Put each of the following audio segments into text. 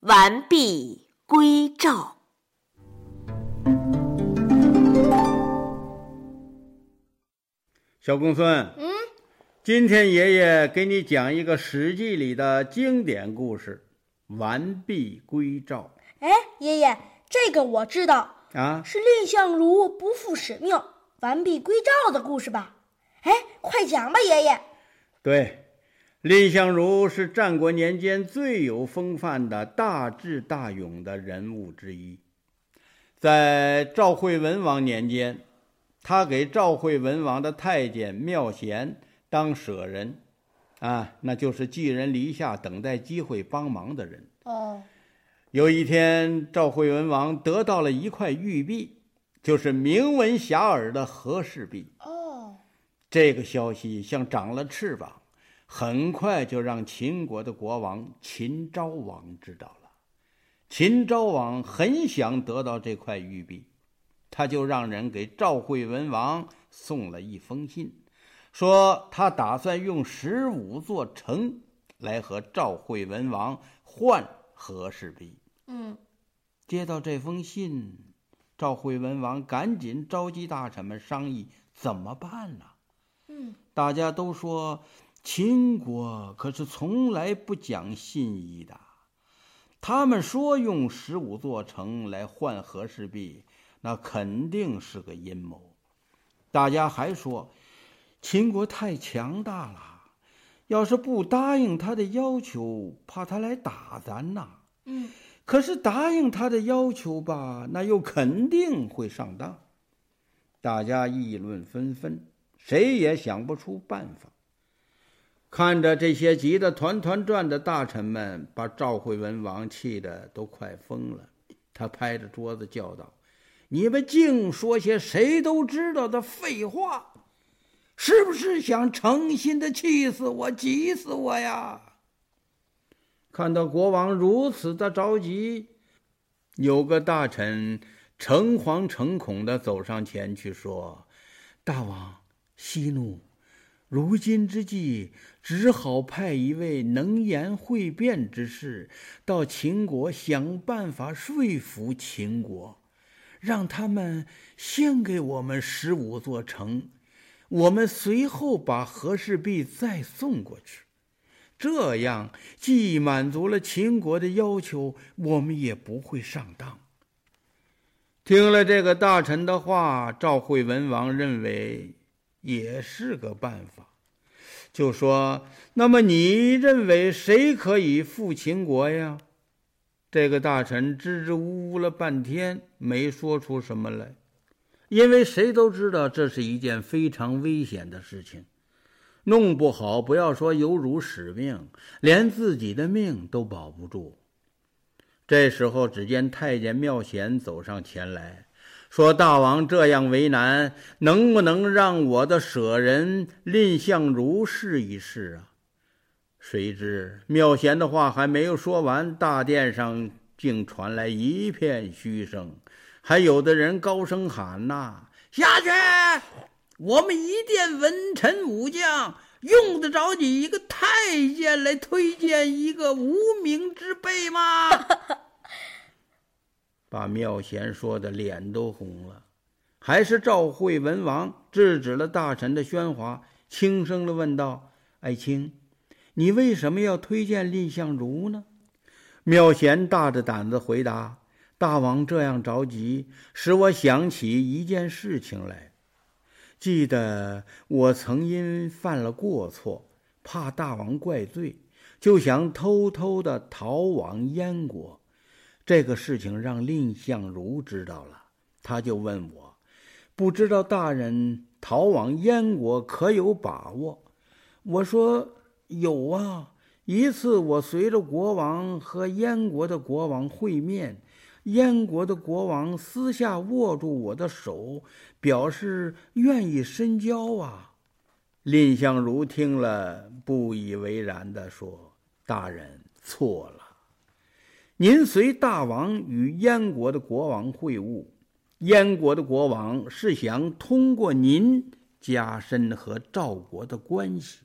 完璧归赵。小公孙，嗯，今天爷爷给你讲一个《史记》里的经典故事——完璧归赵。哎，爷爷，这个我知道，啊，是蔺相如不负使命、完璧归赵的故事吧？哎，快讲吧，爷爷。对，蔺相如是战国年间最有风范的大智大勇的人物之一。在赵惠文王年间，他给赵惠文王的太监妙贤当舍人，啊，那就是寄人篱下，等待机会帮忙的人。哦，有一天，赵惠文王得到了一块玉璧，就是名闻遐迩的和氏璧。哦，这个消息像长了翅膀，很快就让秦国的国王秦昭王知道了。秦昭王很想得到这块玉璧，他就让人给赵惠文王送了一封信，说他打算用十五座城来和赵惠文王换和氏璧。嗯，接到这封信，赵惠文王赶紧召集大臣们商议怎么办呢？嗯，大家都说秦国可是从来不讲信义的。他们说用十五座城来换和氏璧，那肯定是个阴谋。大家还说，秦国太强大了，要是不答应他的要求，怕他来打咱呐。嗯，可是答应他的要求吧，那又肯定会上当。大家议论纷纷，谁也想不出办法。看着这些急得团团转的大臣们，把赵惠文王气得都快疯了。他拍着桌子叫道：“你们净说些谁都知道的废话，是不是想诚心的气死我、急死我呀？”看到国王如此的着急，有个大臣诚惶诚恐地走上前去说：“大王，息怒。如今之计，只好派一位能言会辩之士到秦国想办法说服秦国，让他们先给我们十五座城，我们随后把和氏璧再送过去。这样既满足了秦国的要求，我们也不会上当。”听了这个大臣的话，赵惠文王认为也是个办法，就说：“那么你认为谁可以复秦国呀？”这个大臣支支吾吾了半天，没说出什么来，因为谁都知道这是一件非常危险的事情，弄不好不要说有辱使命，连自己的命都保不住。这时候，只见太监妙贤走上前来，说：“大王这样为难，能不能让我的舍人蔺相如试一试啊？”谁知妙贤的话还没有说完，大殿上竟传来一片嘘声，还有的人高声喊：“呐，下去！我们一殿文臣武将。”用得着你一个太监来推荐一个无名之辈吗？把妙贤说的脸都红了。还是赵惠文王制止了大臣的喧哗，轻声的问道：“爱卿，你为什么要推荐蔺相如呢？”妙贤大着胆子回答：“大王这样着急，使我想起一件事情来。”记得我曾因犯了过错，怕大王怪罪，就想偷偷的逃往燕国。这个事情让蔺相如知道了，他就问我：“不知道大人逃往燕国可有把握？”我说：“有啊，一次我随着国王和燕国的国王会面。”燕国的国王私下握住我的手，表示愿意深交啊。蔺相如听了，不以为然地说：“大人错了，您随大王与燕国的国王会晤，燕国的国王是想通过您加深和赵国的关系，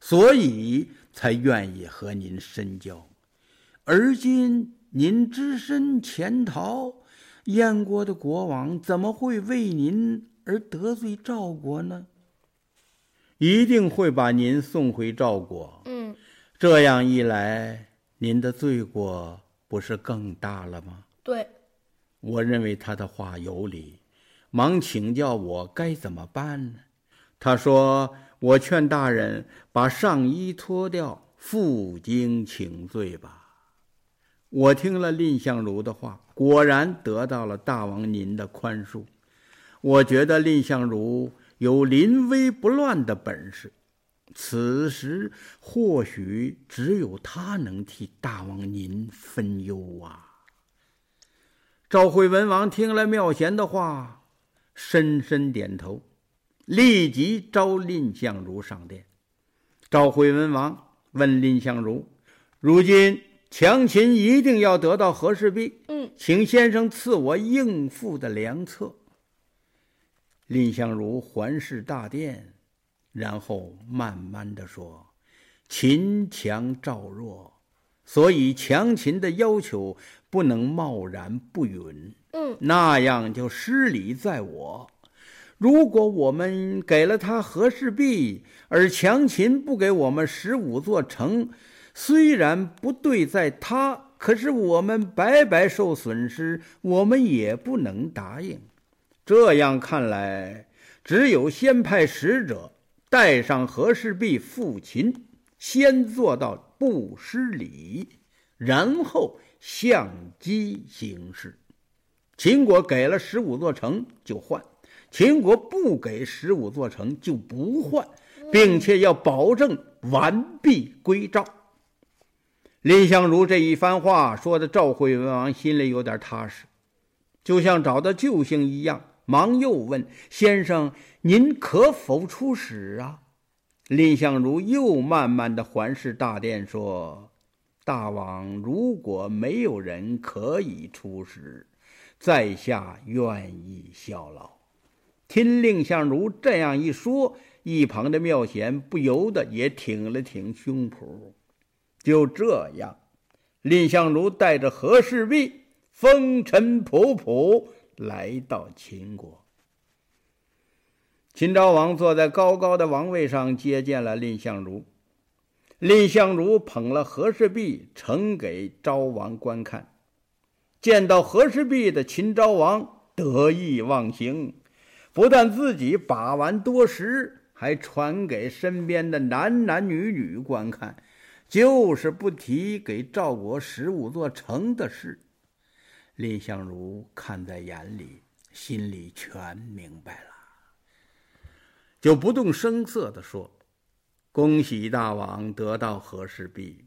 所以才愿意和您深交。而今。”您只身潜逃，燕国的国王怎么会为您而得罪赵国呢？一定会把您送回赵国。嗯，这样一来，您的罪过不是更大了吗？对，我认为他的话有理，忙请教我该怎么办呢？他说：“我劝大人把上衣脱掉，负荆请罪吧。”我听了蔺相如的话，果然得到了大王您的宽恕。我觉得蔺相如有临危不乱的本事，此时或许只有他能替大王您分忧啊。赵惠文王听了妙贤的话，深深点头，立即召蔺相如上殿。赵惠文王问蔺相如：“如今？”强秦一定要得到和氏璧，嗯，请先生赐我应付的良策。蔺相如环视大殿，然后慢慢的说：“秦强赵弱，所以强秦的要求不能贸然不允，嗯，那样就失礼在我。如果我们给了他和氏璧，而强秦不给我们十五座城。”虽然不对在他，可是我们白白受损失，我们也不能答应。这样看来，只有先派使者带上和氏璧赴秦，先做到不失礼，然后相机行事。秦国给了十五座城就换，秦国不给十五座城就不换，并且要保证完璧归赵。蔺相如这一番话说的，赵惠文王心里有点踏实，就像找到救星一样，忙又问：“先生，您可否出使啊？”蔺相如又慢慢的环视大殿，说：“大王如果没有人可以出使，在下愿意效劳。”听蔺相如这样一说，一旁的妙贤不由得也挺了挺胸脯。就这样，蔺相如带着和氏璧，风尘仆仆来到秦国。秦昭王坐在高高的王位上接见了蔺相如，蔺相如捧了和氏璧呈给昭王观看。见到和氏璧的秦昭王得意忘形，不但自己把玩多时，还传给身边的男男女女观看。就是不提给赵国十五座城的事，蔺相如看在眼里，心里全明白了，就不动声色地说：“恭喜大王得到和氏璧，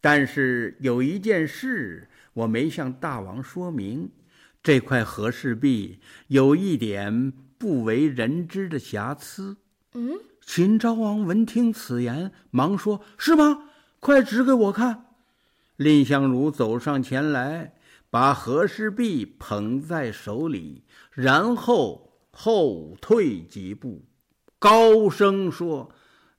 但是有一件事我没向大王说明，这块和氏璧有一点不为人知的瑕疵。”嗯，秦昭王闻听此言，忙说：“是吗？”快指给我看！蔺相如走上前来，把和氏璧捧在手里，然后后退几步，高声说：“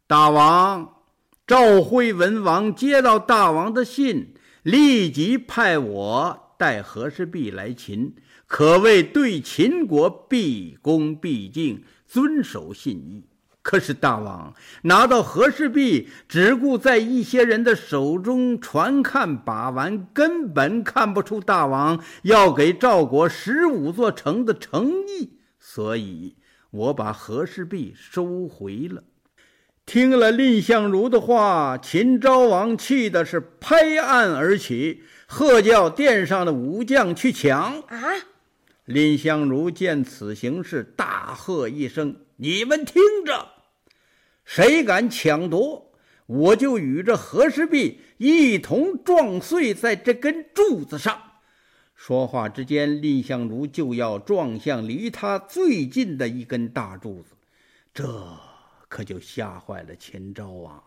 大王，赵惠文王接到大王的信，立即派我带和氏璧来秦，可谓对秦国毕恭毕敬，遵守信义。”可是大王拿到和氏璧，只顾在一些人的手中传看把玩，根本看不出大王要给赵国十五座城的诚意，所以我把和氏璧收回了。听了蔺相如的话，秦昭王气的是拍案而起，喝叫殿上的武将去抢。啊！蔺相如见此形势，大喝一声：“你们听着！”谁敢抢夺，我就与这和氏璧一同撞碎在这根柱子上。说话之间，蔺相如就要撞向离他最近的一根大柱子，这可就吓坏了秦昭王。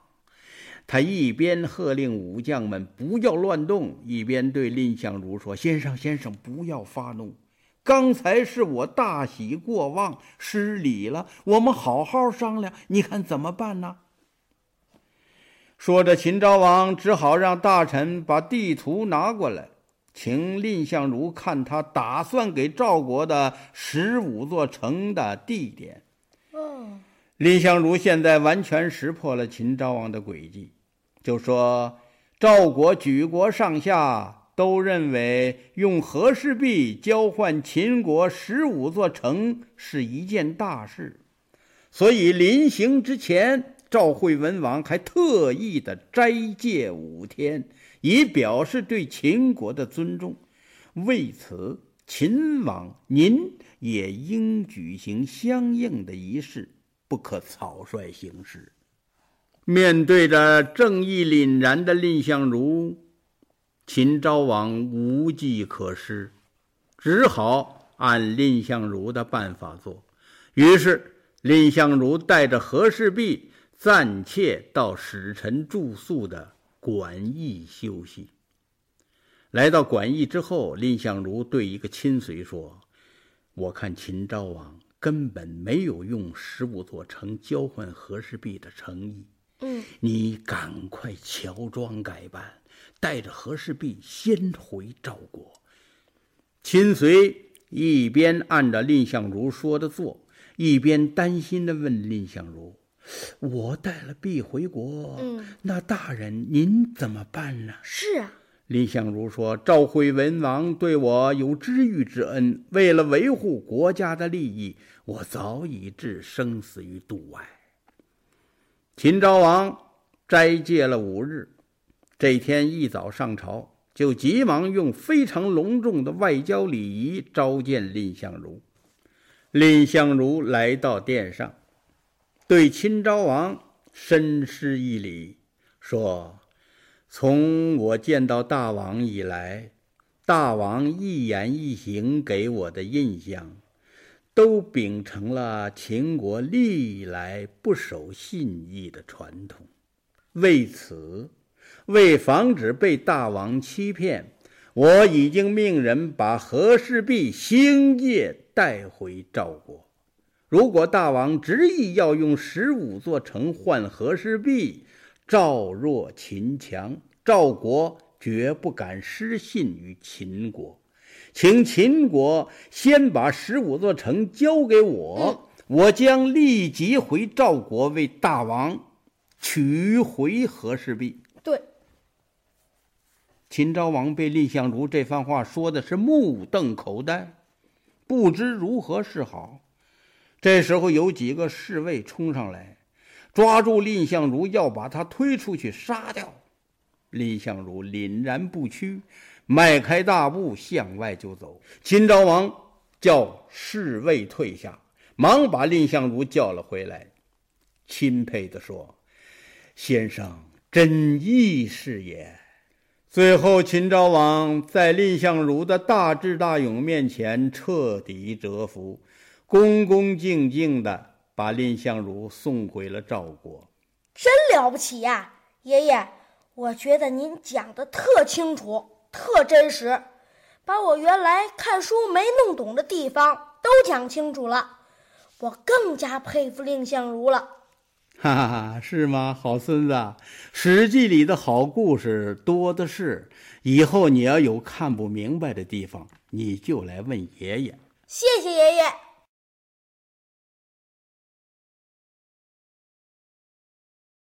他一边喝令武将们不要乱动，一边对蔺相如说：“先生，先生，不要发怒。”刚才是我大喜过望，失礼了。我们好好商量，你看怎么办呢？说着，秦昭王只好让大臣把地图拿过来。请蔺相如看他打算给赵国的十五座城的地点。哦，蔺相如现在完全识破了秦昭王的诡计，就说赵国举国上下都认为用和氏璧交换秦国十五座城是一件大事，所以临行之前，赵惠文王还特意的斋戒五天。以表示对秦国的尊重，为此，秦王您也应举行相应的仪式，不可草率行事。面对着正义凛然的蔺相如，秦昭王无计可施，只好按蔺相如的办法做。于是，蔺相如带着和氏璧暂且到使臣住宿的。馆驿休息。来到馆驿之后，蔺相如对一个亲随说：“我看秦昭王根本没有用十五座城交换和氏璧的诚意。嗯，你赶快乔装改扮，带着和氏璧先回赵国。”秦随一边按着蔺相如说的做，一边担心的问蔺相如。我带了璧回国，嗯，那大人您怎么办呢？是啊，蔺相如说：“赵惠文王对我有知遇之恩，为了维护国家的利益，我早已置生死于度外。”秦昭王斋戒了五日，这天一早上朝，就急忙用非常隆重的外交礼仪召见蔺相如。蔺相如来到殿上。对秦昭王深施一礼，说：“从我见到大王以来，大王一言一行给我的印象，都秉承了秦国历来不守信义的传统。为此，为防止被大王欺骗，我已经命人把和氏璧星夜带回赵国。”如果大王执意要用十五座城换和氏璧，赵弱秦强，赵国绝不敢失信于秦国。请秦国先把十五座城交给我，我将立即回赵国为大王取回和氏璧。秦昭王被蔺相如这番话说的是目瞪口呆，不知如何是好。这时候，有几个侍卫冲上来，抓住蔺相如，要把他推出去杀掉。蔺相如凛然不屈，迈开大步向外就走。秦昭王叫侍卫退下，忙把蔺相如叫了回来，钦佩地说：“先生真义士也。”最后，秦昭王在蔺相如的大智大勇面前彻底折服。恭恭敬敬地把蔺相如送回了赵国，真了不起呀，爷爷！我觉得您讲的特清楚、特真实，把我原来看书没弄懂的地方都讲清楚了，我更加佩服蔺相如了。哈哈哈，是吗，好孙子？《史记》里的好故事多的是，以后你要有看不明白的地方，你就来问爷爷。谢谢爷爷。